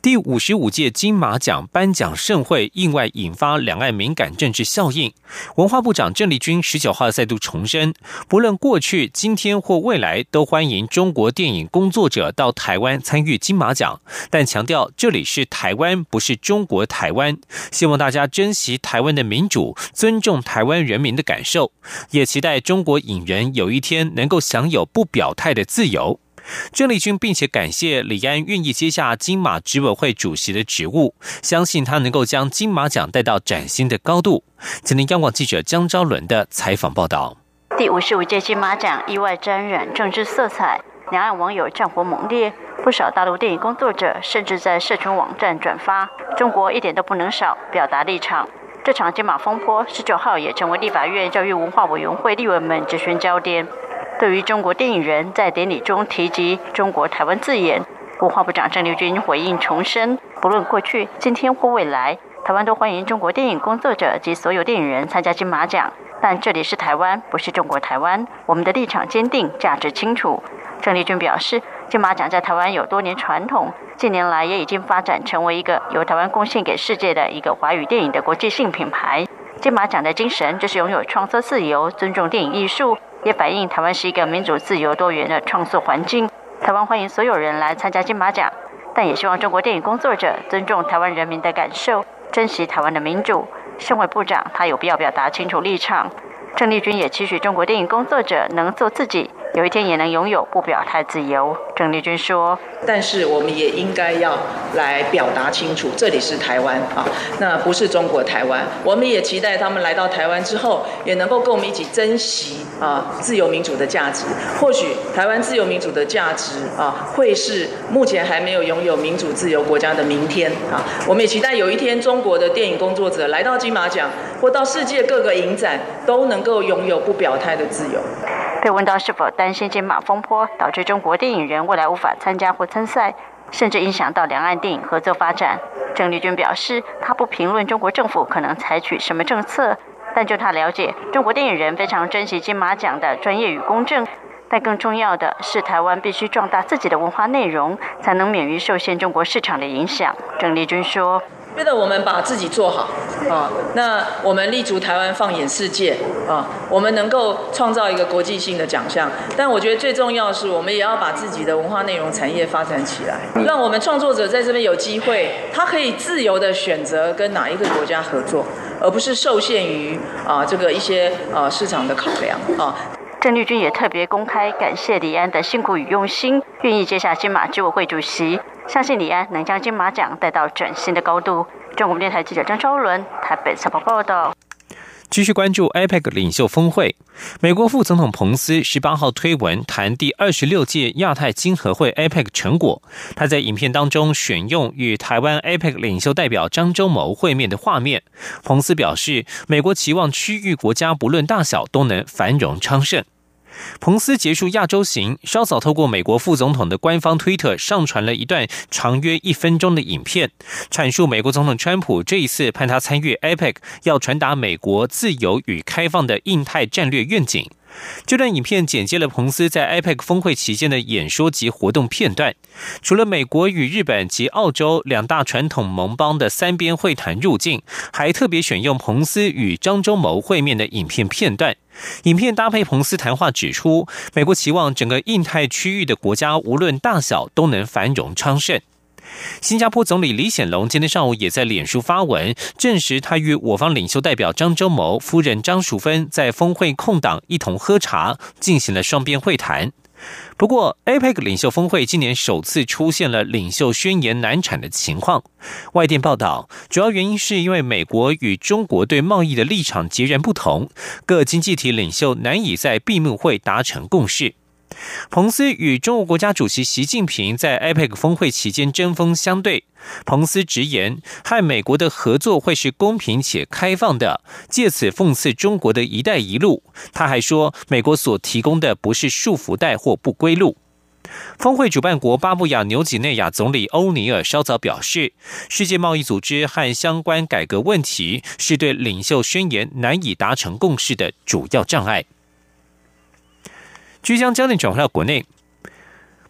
第五十五届金马奖颁奖盛会意外引发两岸敏感政治效应。文化部长郑丽君十九号再度重申，不论过去、今天或未来，都欢迎中国电影工作者到台湾参与金马奖，但强调这里是台湾，不是中国台湾。希望大家珍惜台湾的民主，尊重台湾人民的感受，也期待中国影人有一天能够享有不表态的自由。郑丽君并且感谢李安愿意接下金马执委会主席的职务，相信他能够将金马奖带到崭新的高度。今天央广记者江昭伦的采访报道：第五十五届金马奖意外沾染政治色彩，两岸网友战火猛烈，不少大陆电影工作者甚至在社群网站转发“中国一点都不能少”，表达立场。这场金马风波十九号也成为立法院教育文化委员会立委们质询焦点。对于中国电影人在典礼中提及“中国台湾”字眼，文化部长郑丽君回应重申：不论过去、今天或未来，台湾都欢迎中国电影工作者及所有电影人参加金马奖。但这里是台湾，不是中国台湾。我们的立场坚定，价值清楚。郑丽君表示，金马奖在台湾有多年传统，近年来也已经发展成为一个由台湾贡献给世界的一个华语电影的国际性品牌。金马奖的精神就是拥有创作自由，尊重电影艺术。也反映台湾是一个民主、自由、多元的创作环境。台湾欢迎所有人来参加金马奖，但也希望中国电影工作者尊重台湾人民的感受，珍惜台湾的民主。身为部长，他有必要表达清楚立场。郑丽君也期许中国电影工作者能做自己。有一天也能拥有不表态自由，郑丽君说。但是我们也应该要来表达清楚，这里是台湾啊，那不是中国台湾。我们也期待他们来到台湾之后，也能够跟我们一起珍惜啊自由民主的价值。或许台湾自由民主的价值啊，会是目前还没有拥有民主自由国家的明天啊。我们也期待有一天中国的电影工作者来到金马奖，或到世界各个影展，都能够拥有不表态的自由。被问到是否担心金马风波导致中国电影人未来无法参加或参赛，甚至影响到两岸电影合作发展，郑丽君表示，他不评论中国政府可能采取什么政策，但就他了解，中国电影人非常珍惜金马奖的专业与公正，但更重要的是，台湾必须壮大自己的文化内容，才能免于受限中国市场的影响。郑丽君说。觉得我们把自己做好啊，那我们立足台湾放眼世界啊，我们能够创造一个国际性的奖项。但我觉得最重要的是，我们也要把自己的文化内容产业发展起来，让我们创作者在这边有机会，他可以自由的选择跟哪一个国家合作，而不是受限于啊这个一些啊市场的考量啊。郑丽君也特别公开感谢李安的辛苦与用心，愿意接下金马执委会主席，相信李安能将金马奖带到崭新的高度。中国电台记者张昭伦台北采访报道。继续关注 APEC 领袖峰会，美国副总统彭斯十八号推文谈第二十六届亚太经合会 APEC 成果。他在影片当中选用与台湾 APEC 领袖代表张忠谋会面的画面。彭斯表示，美国期望区域国家不论大小都能繁荣昌盛。彭斯结束亚洲行，稍早透过美国副总统的官方推特上传了一段长约一分钟的影片，阐述美国总统川普这一次派他参与 APEC，要传达美国自由与开放的印太战略愿景。这段影片剪接了彭斯在 APEC 峰会期间的演说及活动片段，除了美国与日本及澳洲两大传统盟邦的三边会谈入境，还特别选用彭斯与张忠谋会面的影片片段。影片搭配彭斯谈话，指出美国期望整个印太区域的国家无论大小都能繁荣昌盛。新加坡总理李显龙今天上午也在脸书发文，证实他与我方领袖代表张忠谋、夫人张淑芬在峰会空档一同喝茶，进行了双边会谈。不过，APEC 领袖峰会今年首次出现了领袖宣言难产的情况。外电报道，主要原因是因为美国与中国对贸易的立场截然不同，各经济体领袖难以在闭幕会达成共识。彭斯与中国国家主席习近平在 APEC 峰会期间针锋相对。彭斯直言，和美国的合作会是公平且开放的，借此讽刺中国的一带一路。他还说，美国所提供的不是束缚带或不归路。峰会主办国巴布亚纽几内亚总理欧尼尔稍早表示，世界贸易组织和相关改革问题是对领袖宣言难以达成共识的主要障碍。即将焦点转回到国内，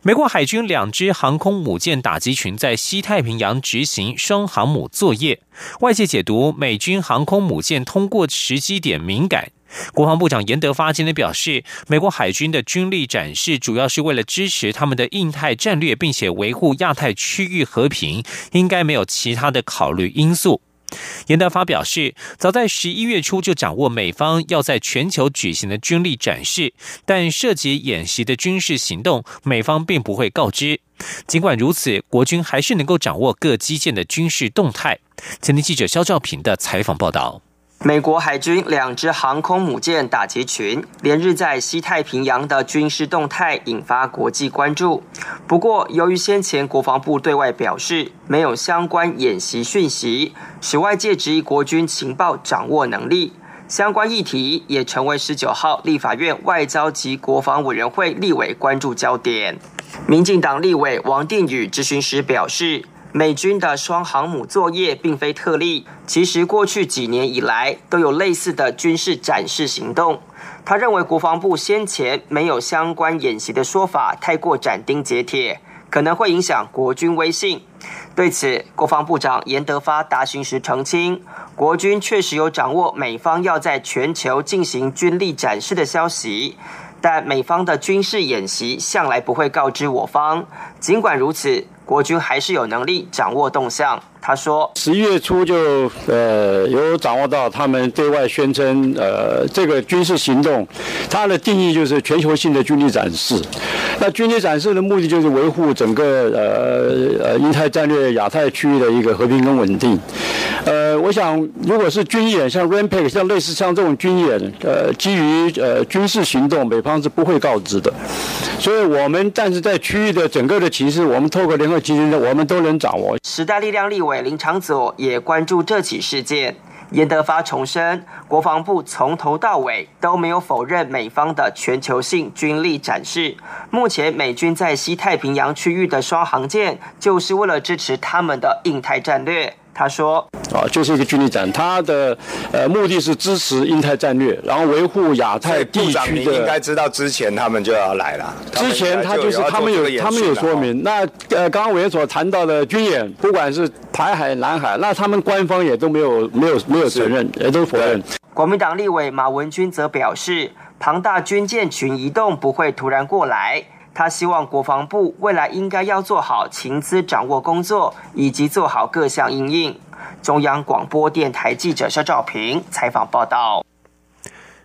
美国海军两支航空母舰打击群在西太平洋执行双航母作业，外界解读美军航空母舰通过时机点敏感。国防部长严德发今天表示，美国海军的军力展示主要是为了支持他们的印太战略，并且维护亚太区域和平，应该没有其他的考虑因素。严德发表示，早在十一月初就掌握美方要在全球举行的军力展示，但涉及演习的军事行动，美方并不会告知。尽管如此，国军还是能够掌握各基建的军事动态。前天记者肖兆平的采访报道。美国海军两支航空母舰打击群连日在西太平洋的军事动态引发国际关注。不过，由于先前国防部对外表示没有相关演习讯息，使外界质疑国军情报掌握能力。相关议题也成为十九号立法院外交及国防委员会立委关注焦点。民进党立委王定宇质询时表示。美军的双航母作业并非特例，其实过去几年以来都有类似的军事展示行动。他认为国防部先前没有相关演习的说法太过斩钉截铁，可能会影响国军威信。对此，国防部长严德发答询时澄清，国军确实有掌握美方要在全球进行军力展示的消息，但美方的军事演习向来不会告知我方。尽管如此。国军还是有能力掌握动向。他说，十一月初就呃有掌握到他们对外宣称呃这个军事行动，它的定义就是全球性的军力展示。那军力展示的目的就是维护整个呃呃印太战略亚太区域的一个和平跟稳定。呃，我想如果是军演，像 Rampage，像类似像这种军演，呃，基于呃军事行动，美方是不会告知的。所以我们但是在区域的整个的情势，我们透过联合集群，我们都能掌握。时代力量立委。林长佐也关注这起事件。严德发重申，国防部从头到尾都没有否认美方的全球性军力展示。目前美军在西太平洋区域的双航舰，就是为了支持他们的印太战略。他说：“啊，就是一个军力展，他的呃目的是支持印太战略，然后维护亚太地区的。应该知道之前他们就要来了。之前他就是他们有他们有说明。那呃，刚刚委员所谈到的军演，不管是台海、南海，那他们官方也都没有没有没有承认，也都否认。国民党立委马文君则表示，庞大军舰群移动不会突然过来。”他希望国防部未来应该要做好情资掌握工作，以及做好各项应应。中央广播电台记者肖兆平采访报道。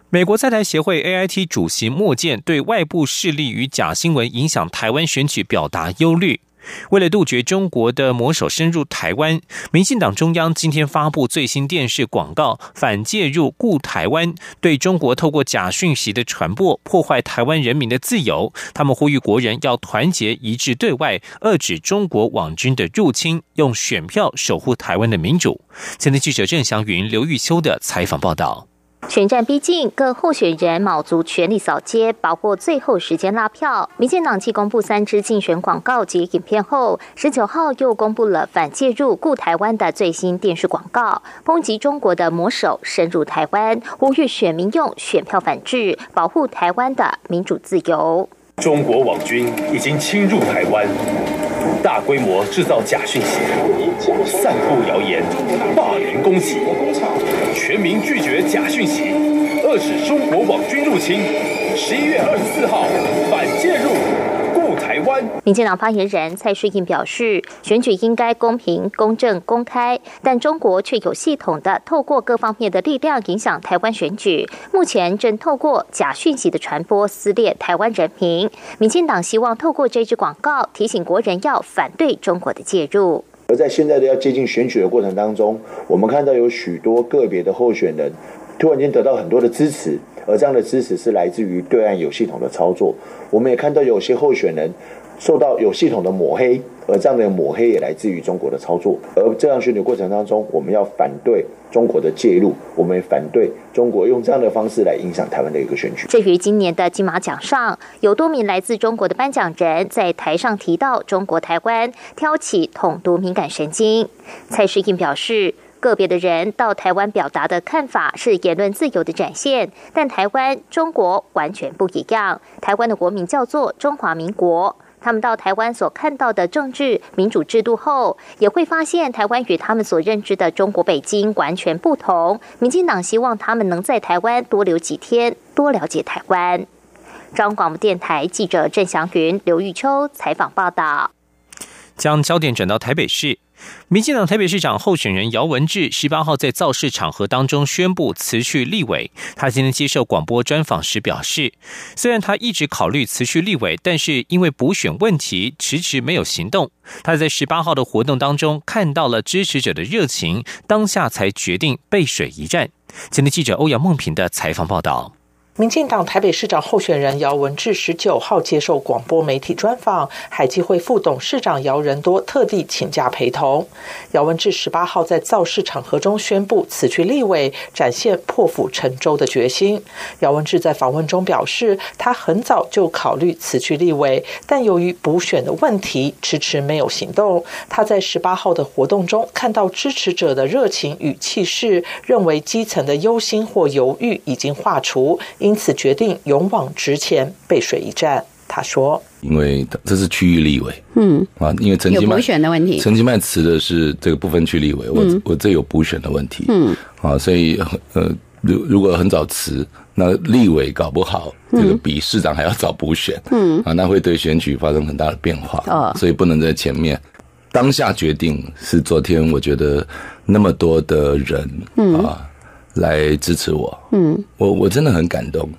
美国在台协会 AIT 主席莫健对外部势力与假新闻影响台湾选举表达忧虑。为了杜绝中国的魔手深入台湾，民进党中央今天发布最新电视广告，反介入故台湾，对中国透过假讯息的传播破坏台湾人民的自由。他们呼吁国人要团结一致对外，遏制中国网军的入侵，用选票守护台湾的民主。前天记者郑祥云、刘玉秋的采访报道。选战逼近，各候选人卯足全力扫街，把握最后时间拉票。民进党继公布三支竞选广告及影片后，十九号又公布了反介入顾台湾的最新电视广告，抨击中国的魔手深入台湾，呼吁选民用选票反制，保护台湾的民主自由。中国网军已经侵入台湾，大规模制造假讯息，散布谣言，霸凌攻击。全民拒绝假讯息，遏止中国网军入侵。十一月二十四号，反介入，顾台湾。民进党发言人蔡世应表示，选举应该公平、公正、公开，但中国却有系统的透过各方面的力量影响台湾选举。目前正透过假讯息的传播撕裂台湾人民。民进党希望透过这支广告提醒国人要反对中国的介入。而在现在的要接近选举的过程当中，我们看到有许多个别的候选人突然间得到很多的支持，而这样的支持是来自于对岸有系统的操作。我们也看到有些候选人受到有系统的抹黑。而这样的抹黑也来自于中国的操作，而这样选举过程当中，我们要反对中国的介入，我们反对中国用这样的方式来影响台湾的一个选举。至于今年的金马奖上，有多名来自中国的颁奖人在台上提到中国台湾，挑起统独敏感神经。蔡世应表示，个别的人到台湾表达的看法是言论自由的展现，但台湾中国完全不一样，台湾的国名叫做中华民国。他们到台湾所看到的政治民主制度后，也会发现台湾与他们所认知的中国北京完全不同。民进党希望他们能在台湾多留几天，多了解台湾。中央广播电台记者郑祥云、刘玉秋采访报道。将焦点转到台北市。民进党台北市长候选人姚文智十八号在造势场合当中宣布辞去立委。他今天接受广播专访时表示，虽然他一直考虑辞去立委，但是因为补选问题迟迟没有行动。他在十八号的活动当中看到了支持者的热情，当下才决定背水一战。今天记者欧阳梦平的采访报道。民进党台北市长候选人姚文智十九号接受广播媒体专访，海基会副董事长姚仁多特地请假陪同。姚文智十八号在造势场合中宣布辞去立委，展现破釜沉舟的决心。姚文智在访问中表示，他很早就考虑辞去立委，但由于补选的问题，迟迟没有行动。他在十八号的活动中看到支持者的热情与气势，认为基层的忧心或犹豫已经化除。因此决定勇往直前，背水一战。他说：“因为这是区域立委，嗯啊，因为陈吉曼补选的问题，陈吉曼辞的是这个部分区立委，我我这有补选的问题，嗯啊，所以呃，如如果很早辞，那立委搞不好这个比市长还要早补选，嗯啊，那会对选举发生很大的变化，哦，所以不能在前面。当下决定是昨天，我觉得那么多的人，嗯啊。”来支持我，嗯，我我真的很感动。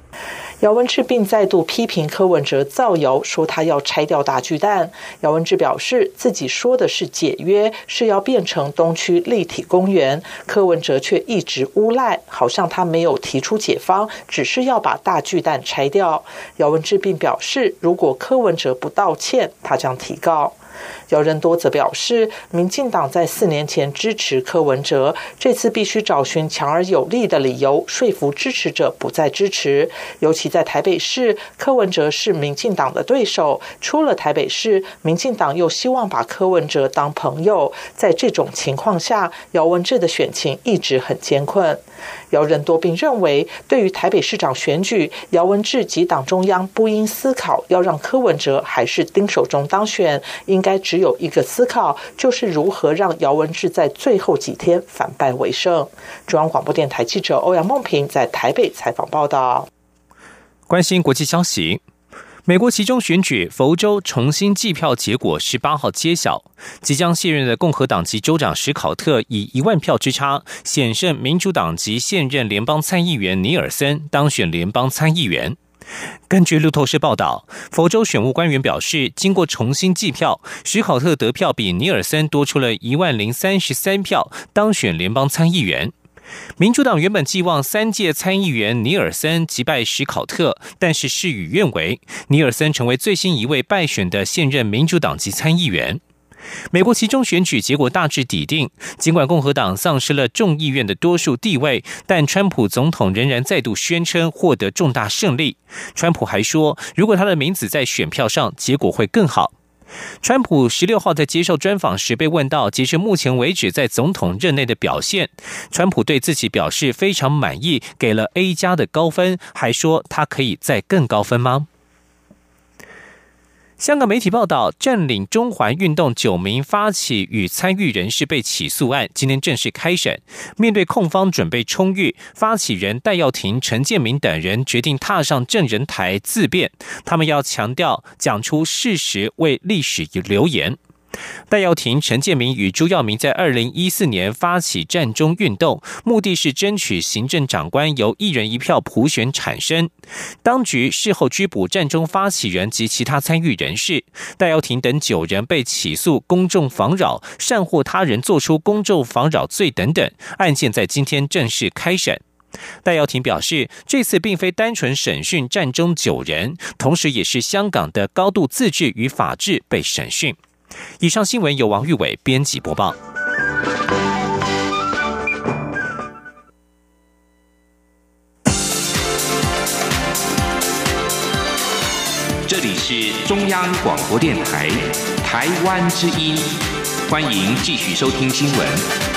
姚文智并再度批评柯文哲造谣，说他要拆掉大巨蛋。姚文智表示，自己说的是解约，是要变成东区立体公园。柯文哲却一直诬赖，好像他没有提出解方，只是要把大巨蛋拆掉。姚文智并表示，如果柯文哲不道歉，他将提告。姚仁多则表示，民进党在四年前支持柯文哲，这次必须找寻强而有力的理由，说服支持者不再支持。尤其在台北市，柯文哲是民进党的对手，出了台北市，民进党又希望把柯文哲当朋友，在这种情况下，姚文智的选情一直很艰困。姚仁多并认为，对于台北市长选举，姚文智及党中央不应思考要让柯文哲还是丁守中当选，应该只有一个思考，就是如何让姚文智在最后几天反败为胜。中央广播电台记者欧阳梦平在台北采访报道。关心国际消息。美国其中选举，佛州重新计票结果十八号揭晓，即将卸任的共和党籍州长史考特以一万票之差险胜民主党籍现任联邦参议员尼尔森当选联邦参议员。根据路透社报道，佛州选务官员表示，经过重新计票，史考特得票比尼尔森多出了一万零三十三票，当选联邦参议员。民主党原本寄望三届参议员尼尔森击败史考特，但是事与愿违，尼尔森成为最新一位败选的现任民主党籍参议员。美国其中选举结果大致底定，尽管共和党丧失了众议院的多数地位，但川普总统仍然再度宣称获得重大胜利。川普还说，如果他的名字在选票上，结果会更好。川普十六号在接受专访时被问到，截至目前为止在总统任内的表现，川普对自己表示非常满意，给了 A 加的高分，还说他可以再更高分吗？香港媒体报道，占领中环运动九名发起与参与人士被起诉案，今天正式开审。面对控方准备充裕，发起人戴耀廷、陈建明等人决定踏上证人台自辩，他们要强调讲出事实，为历史留言。戴耀廷、陈建明与朱耀明在二零一四年发起战中运动，目的是争取行政长官由一人一票普选产生。当局事后拘捕战中发起人及其他参与人士，戴耀廷等九人被起诉公众妨扰、善护他人作出公众妨扰罪等等，案件在今天正式开审。戴耀廷表示，这次并非单纯审讯战中九人，同时也是香港的高度自治与法治被审讯。以上新闻由王玉伟编辑播报。这里是中央广播电台台湾之音，欢迎继续收听新闻。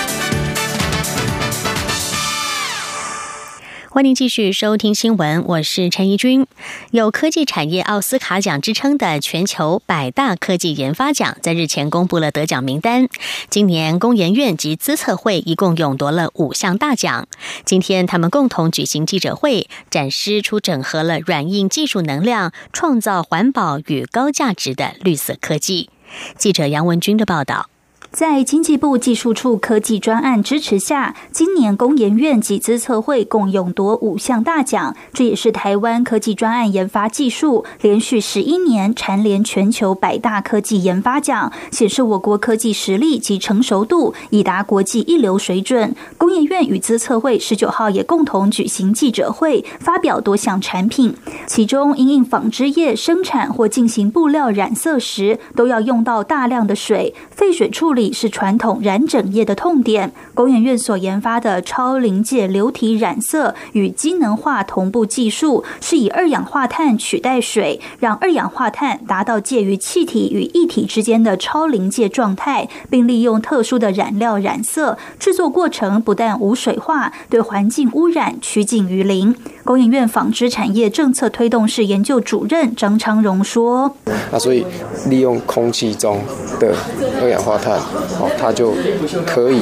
欢迎继续收听新闻，我是陈怡君。有科技产业奥斯卡奖之称的全球百大科技研发奖，在日前公布了得奖名单。今年工研院及资策会一共勇夺了五项大奖。今天他们共同举行记者会，展示出整合了软硬技术能量，创造环保与高价值的绿色科技。记者杨文军的报道。在经济部技术处科技专案支持下，今年工研院及资策会共勇夺五项大奖，这也是台湾科技专案研发技术连续十一年蝉联全球百大科技研发奖，显示我国科技实力及成熟度已达国际一流水准。工研院与资策会十九号也共同举行记者会，发表多项产品，其中因应纺织业生产或进行布料染色时，都要用到大量的水，废水处理。是传统染整业的痛点。工研院所研发的超临界流体染色与机能化同步技术，是以二氧化碳取代水，让二氧化碳达到介于气体与液体之间的超临界状态，并利用特殊的染料染色。制作过程不但无水化，对环境污染趋近于零。工研院纺织产业政策推动室研究主任张昌荣说：“那所以利用空气中的二氧化碳。”哦，它就可以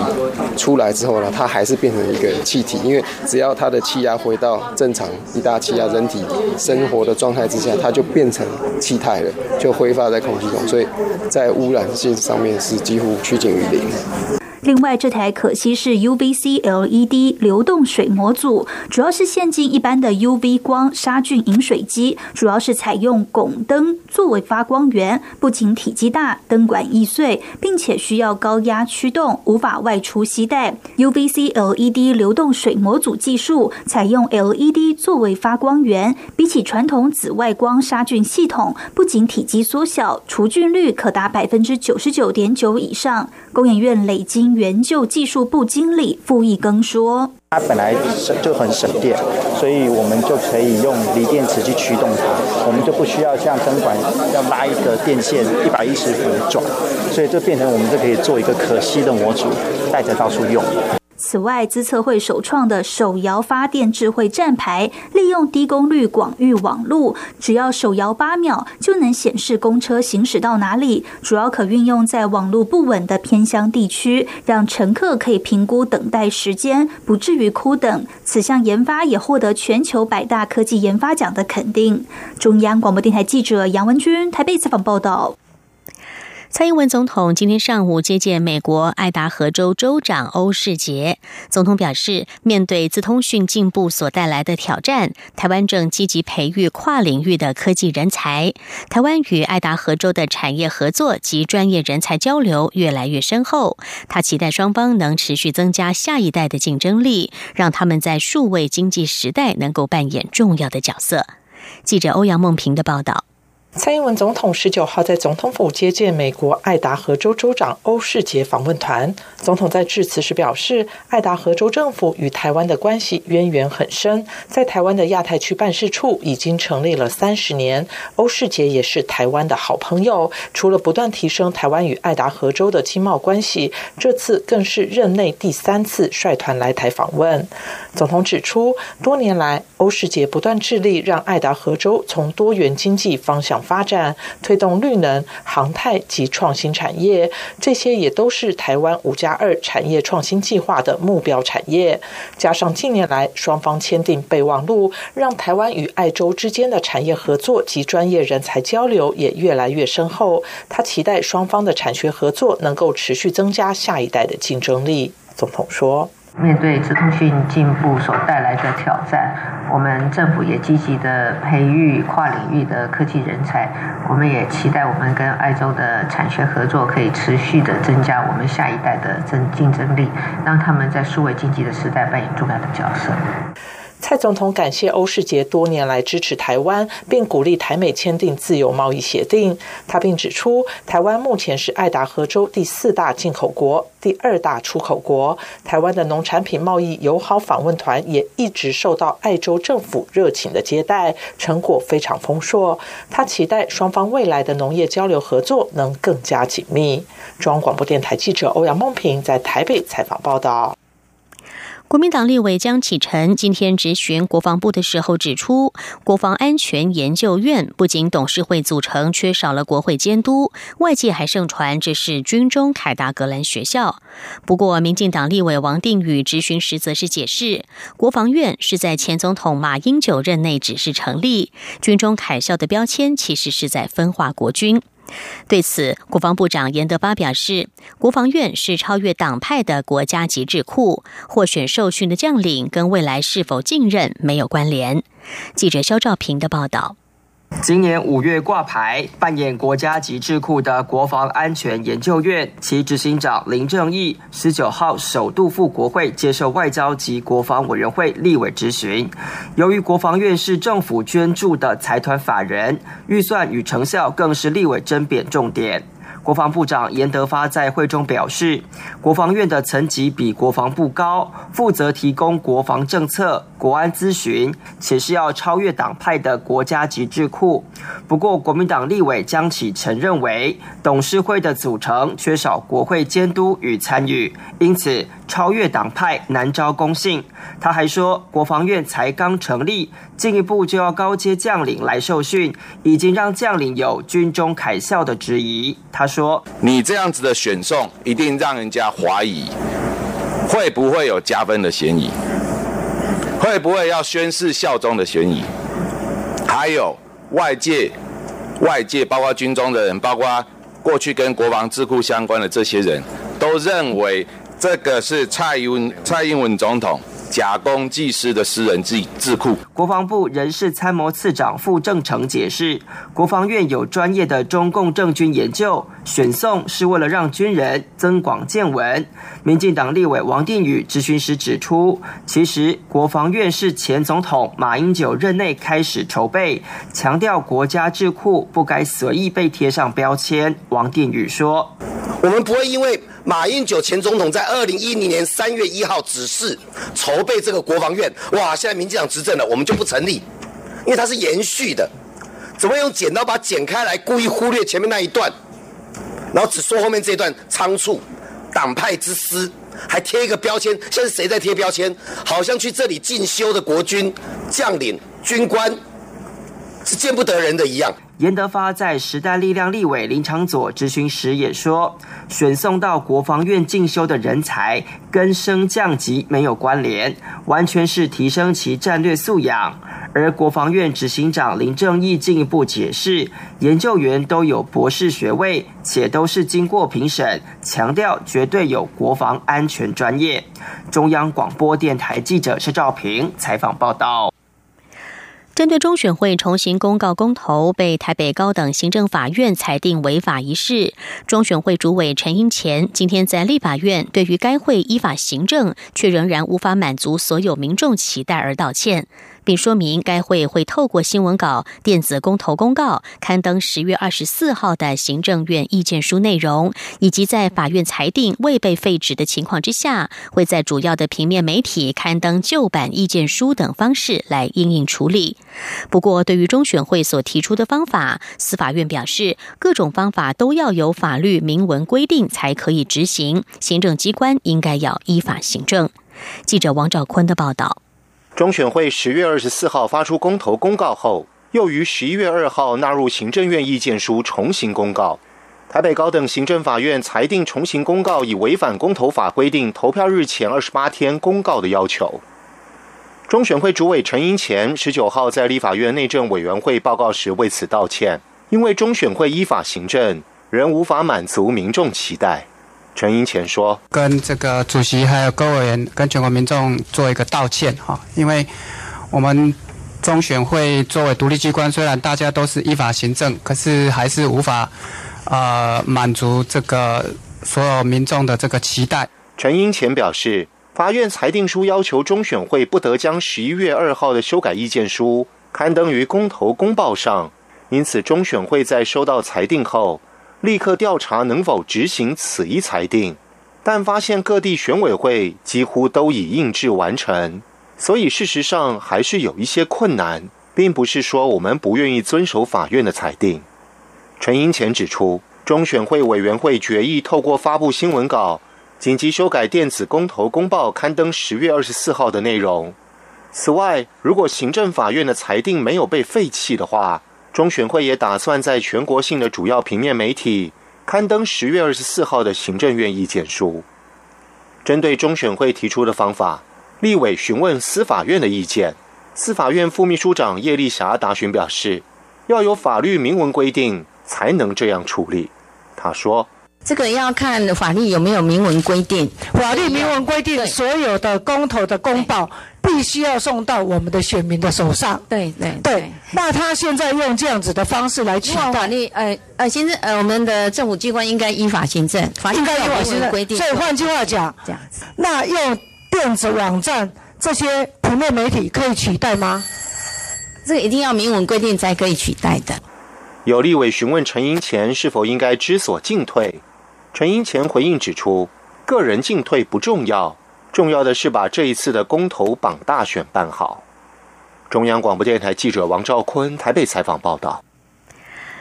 出来之后呢，它还是变成一个气体，因为只要它的气压回到正常一大气压，人体生活的状态之下，它就变成气态了，就挥发在空气中，所以在污染性上面是几乎趋近于零。另外，这台可惜是 UVC LED 流动水模组，主要是现今一般的 UV 光杀菌饮水机，主要是采用汞灯作为发光源，不仅体积大，灯管易碎，并且需要高压驱动，无法外出携带。UVC LED 流动水模组技术采用 LED 作为发光源，比起传统紫外光杀菌系统，不仅体积缩小，除菌率可达百分之九十九点九以上。工研院累经援救技术部经理傅义庚说：“它本来就很省电，所以我们就可以用锂电池去驱动它，我们就不需要像灯管要拉一个电线一百一十伏转，所以就变成我们就可以做一个可吸的模组，带着到处用。”此外，资策会首创的手摇发电智慧站牌，利用低功率广域网路，只要手摇八秒就能显示公车行驶到哪里。主要可运用在网络不稳的偏乡地区，让乘客可以评估等待时间，不至于枯等。此项研发也获得全球百大科技研发奖的肯定。中央广播电台记者杨文君台北采访报道。蔡英文总统今天上午接见美国爱达荷州州长欧世杰。总统表示，面对自通讯进步所带来的挑战，台湾正积极培育跨领域的科技人才。台湾与爱达荷州的产业合作及专业人才交流越来越深厚。他期待双方能持续增加下一代的竞争力，让他们在数位经济时代能够扮演重要的角色。记者欧阳梦平的报道。蔡英文总统十九号在总统府接见美国爱达荷州州长欧世杰访问团。总统在致辞时表示，爱达荷州政府与台湾的关系渊源很深，在台湾的亚太区办事处已经成立了三十年。欧世杰也是台湾的好朋友，除了不断提升台湾与爱达荷州的经贸关系，这次更是任内第三次率团来台访问。总统指出，多年来欧世杰不断致力让爱达荷州从多元经济方向。发展推动绿能、航太及创新产业，这些也都是台湾五加二产业创新计划的目标产业。加上近年来双方签订备忘录，让台湾与爱州之间的产业合作及专业人才交流也越来越深厚。他期待双方的产学合作能够持续增加下一代的竞争力。总统说。面对资通讯进步所带来的挑战，我们政府也积极的培育跨领域的科技人才。我们也期待我们跟爱州的产学合作可以持续的增加我们下一代的争竞争力，让他们在数位经济的时代扮演重要的角色。蔡总统感谢欧世杰多年来支持台湾，并鼓励台美签订自由贸易协定。他并指出，台湾目前是爱达荷州第四大进口国、第二大出口国。台湾的农产品贸易友好访问团也一直受到爱州政府热情的接待，成果非常丰硕。他期待双方未来的农业交流合作能更加紧密。中央广播电台记者欧阳梦平在台北采访报道。国民党立委江启臣今天质询国防部的时候指出，国防安全研究院不仅董事会组成缺少了国会监督，外界还盛传这是军中凯达格兰学校。不过，民进党立委王定宇质询时则是解释，国防院是在前总统马英九任内指示成立，军中凯校的标签其实是在分化国军。对此，国防部长严德发表示，国防院是超越党派的国家级智库，获选受训的将领跟未来是否继任没有关联。记者肖兆平的报道。今年五月挂牌扮演国家级智库的国防安全研究院，其执行长林正义十九号首度赴国会接受外交及国防委员会立委质询。由于国防院是政府捐助的财团法人，预算与成效更是立委争辩重点。国防部长严德发在会中表示，国防院的层级比国防部高，负责提供国防政策、国安咨询，且是要超越党派的国家级智库。不过，国民党立委江启臣认为，董事会的组成缺少国会监督与参与，因此超越党派难招公信。他还说，国防院才刚成立，进一步就要高阶将领来受训，已经让将领有军中凯校的质疑。他说：“你这样子的选送，一定让人家怀疑，会不会有加分的嫌疑？会不会要宣誓效忠的嫌疑？还有外界、外界包括军中的人，包括过去跟国防智库相关的这些人都认为，这个是蔡英文蔡英文总统。”假公济私的私人智智库。国防部人事参谋次长傅正成解释，国防院有专业的中共政军研究，选送是为了让军人增广见闻。民进党立委王定宇质询时指出，其实国防院是前总统马英九任内开始筹备，强调国家智库不该随意被贴上标签。王定宇说：“我们不会因为。”马英九前总统在二零一零年三月一号指示筹备这个国防院，哇！现在民进党执政了，我们就不成立，因为它是延续的。怎么用剪刀把它剪开来，故意忽略前面那一段，然后只说后面这段仓促、党派之私，还贴一个标签。现在谁在贴标签？好像去这里进修的国军将领、军官是见不得人的一样。严德发在时代力量立委林长佐质询时也说，选送到国防院进修的人才跟升降级没有关联，完全是提升其战略素养。而国防院执行长林正义进一步解释，研究员都有博士学位，且都是经过评审，强调绝对有国防安全专业。中央广播电台记者施兆平采访报道。针对中选会重新公告公投被台北高等行政法院裁定违法一事，中选会主委陈英前今天在立法院对于该会依法行政却仍然无法满足所有民众期待而道歉。并说明，该会会透过新闻稿、电子公投公告刊登十月二十四号的行政院意见书内容，以及在法院裁定未被废止的情况之下，会在主要的平面媒体刊登旧版意见书等方式来应应处理。不过，对于中选会所提出的方法，司法院表示，各种方法都要有法律明文规定才可以执行，行政机关应该要依法行政。记者王兆坤的报道。中选会十月二十四号发出公投公告后，又于十一月二号纳入行政院意见书重新公告。台北高等行政法院裁定重新公告已违反公投法规定投票日前二十八天公告的要求。中选会主委陈英前十九号在立法院内政委员会报告时为此道歉，因为中选会依法行政仍无法满足民众期待。陈英前说：“跟这个主席还有各委员跟全国民众做一个道歉哈，因为我们中选会作为独立机关，虽然大家都是依法行政，可是还是无法呃满足这个所有民众的这个期待。”陈英前表示。法院裁定书要求中选会不得将十一月二号的修改意见书刊登于公投公报上，因此中选会在收到裁定后，立刻调查能否执行此一裁定，但发现各地选委会几乎都已印制完成，所以事实上还是有一些困难，并不是说我们不愿意遵守法院的裁定。陈英前指出，中选会委员会决议透过发布新闻稿。紧急修改电子公投公报刊登十月二十四号的内容。此外，如果行政法院的裁定没有被废弃的话，中选会也打算在全国性的主要平面媒体刊登十月二十四号的行政院意见书。针对中选会提出的方法，立委询问司法院的意见。司法院副秘书长叶丽霞答询表示，要有法律明文规定才能这样处理。他说。这个要看法律有没有明文规定。法律明文规定，所有的公投的公报必须要送到我们的选民的手上。对对对。那他现在用这样子的方式来取代法律，呃呃，行政呃，我们的政府机关应该依法行政，应该依法行政。所以换句话讲，这样子，那用电子网站这些平面媒体可以取代吗？这个一定要明文规定才可以取代的。有立委询问陈英前是否应该知所进退。陈英前回应指出，个人进退不重要，重要的是把这一次的公投榜大选办好。中央广播电台记者王兆坤台北采访报道。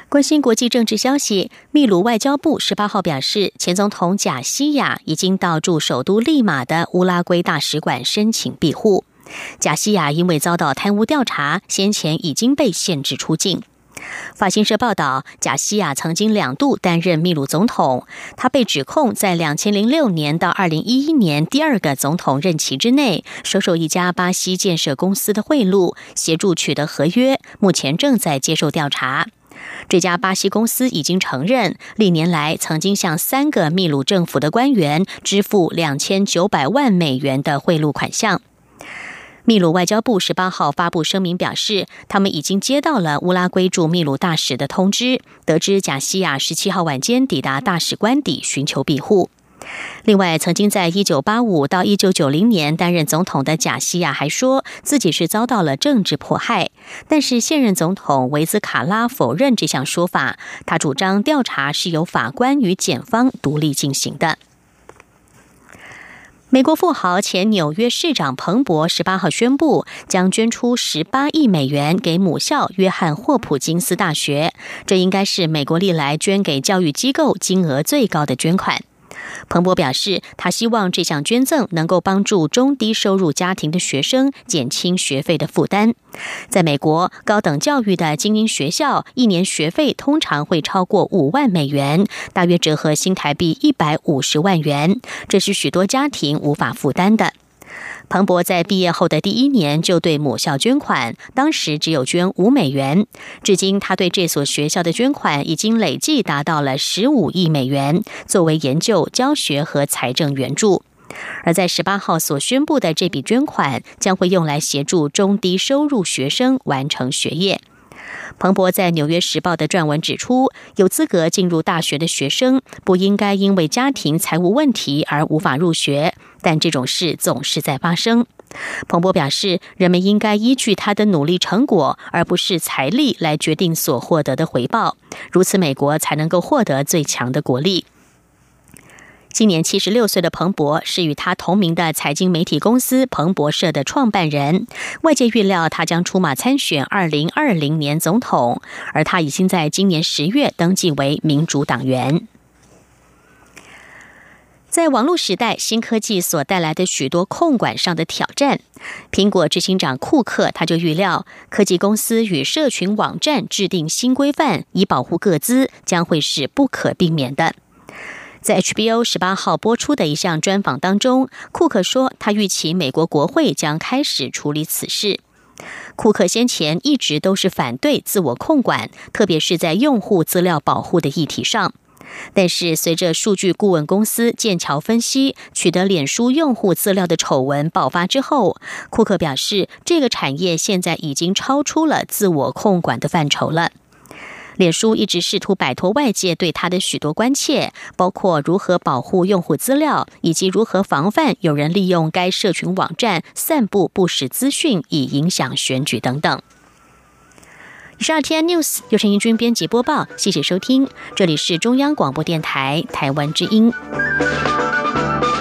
关心国际政治消息，秘鲁外交部十八号表示，前总统贾西亚已经到驻首都利马的乌拉圭大使馆申请庇护。贾西亚因为遭到贪污调查，先前已经被限制出境。法新社报道，贾西亚曾经两度担任秘鲁总统。他被指控在两千零六年到二零一一年第二个总统任期之内，收受一家巴西建设公司的贿赂，协助取得合约，目前正在接受调查。这家巴西公司已经承认，历年来曾经向三个秘鲁政府的官员支付两千九百万美元的贿赂款项。秘鲁外交部十八号发布声明表示，他们已经接到了乌拉圭驻秘鲁大使的通知，得知贾西亚十七号晚间抵达大使官邸寻求庇护。另外，曾经在一九八五到一九九零年担任总统的贾西亚还说自己是遭到了政治迫害，但是现任总统维兹卡拉否认这项说法，他主张调查是由法官与检方独立进行的。美国富豪前纽约市长彭博十八号宣布，将捐出十八亿美元给母校约翰霍普金斯大学，这应该是美国历来捐给教育机构金额最高的捐款。彭博表示，他希望这项捐赠能够帮助中低收入家庭的学生减轻学费的负担。在美国，高等教育的精英学校一年学费通常会超过五万美元，大约折合新台币一百五十万元，这是许多家庭无法负担的。彭博在毕业后的第一年就对母校捐款，当时只有捐五美元。至今，他对这所学校的捐款已经累计达到了十五亿美元，作为研究、教学和财政援助。而在十八号所宣布的这笔捐款，将会用来协助中低收入学生完成学业。彭博在《纽约时报》的撰文指出，有资格进入大学的学生不应该因为家庭财务问题而无法入学，但这种事总是在发生。彭博表示，人们应该依据他的努力成果，而不是财力来决定所获得的回报，如此美国才能够获得最强的国力。今年七十六岁的彭博是与他同名的财经媒体公司彭博社的创办人。外界预料他将出马参选二零二零年总统，而他已经在今年十月登记为民主党员。在网络时代，新科技所带来的许多控管上的挑战，苹果执行长库克他就预料，科技公司与社群网站制定新规范以保护各资，将会是不可避免的。在 HBO 十八号播出的一项专访当中，库克说，他预期美国国会将开始处理此事。库克先前一直都是反对自我控管，特别是在用户资料保护的议题上。但是，随着数据顾问公司剑桥分析取得脸书用户资料的丑闻爆发之后，库克表示，这个产业现在已经超出了自我控管的范畴了。脸书一直试图摆脱外界对他的许多关切，包括如何保护用户资料，以及如何防范有人利用该社群网站散布不实资讯，以影响选举等等。十二天 news 由陈英君编辑播报，谢谢收听，这里是中央广播电台台湾之音。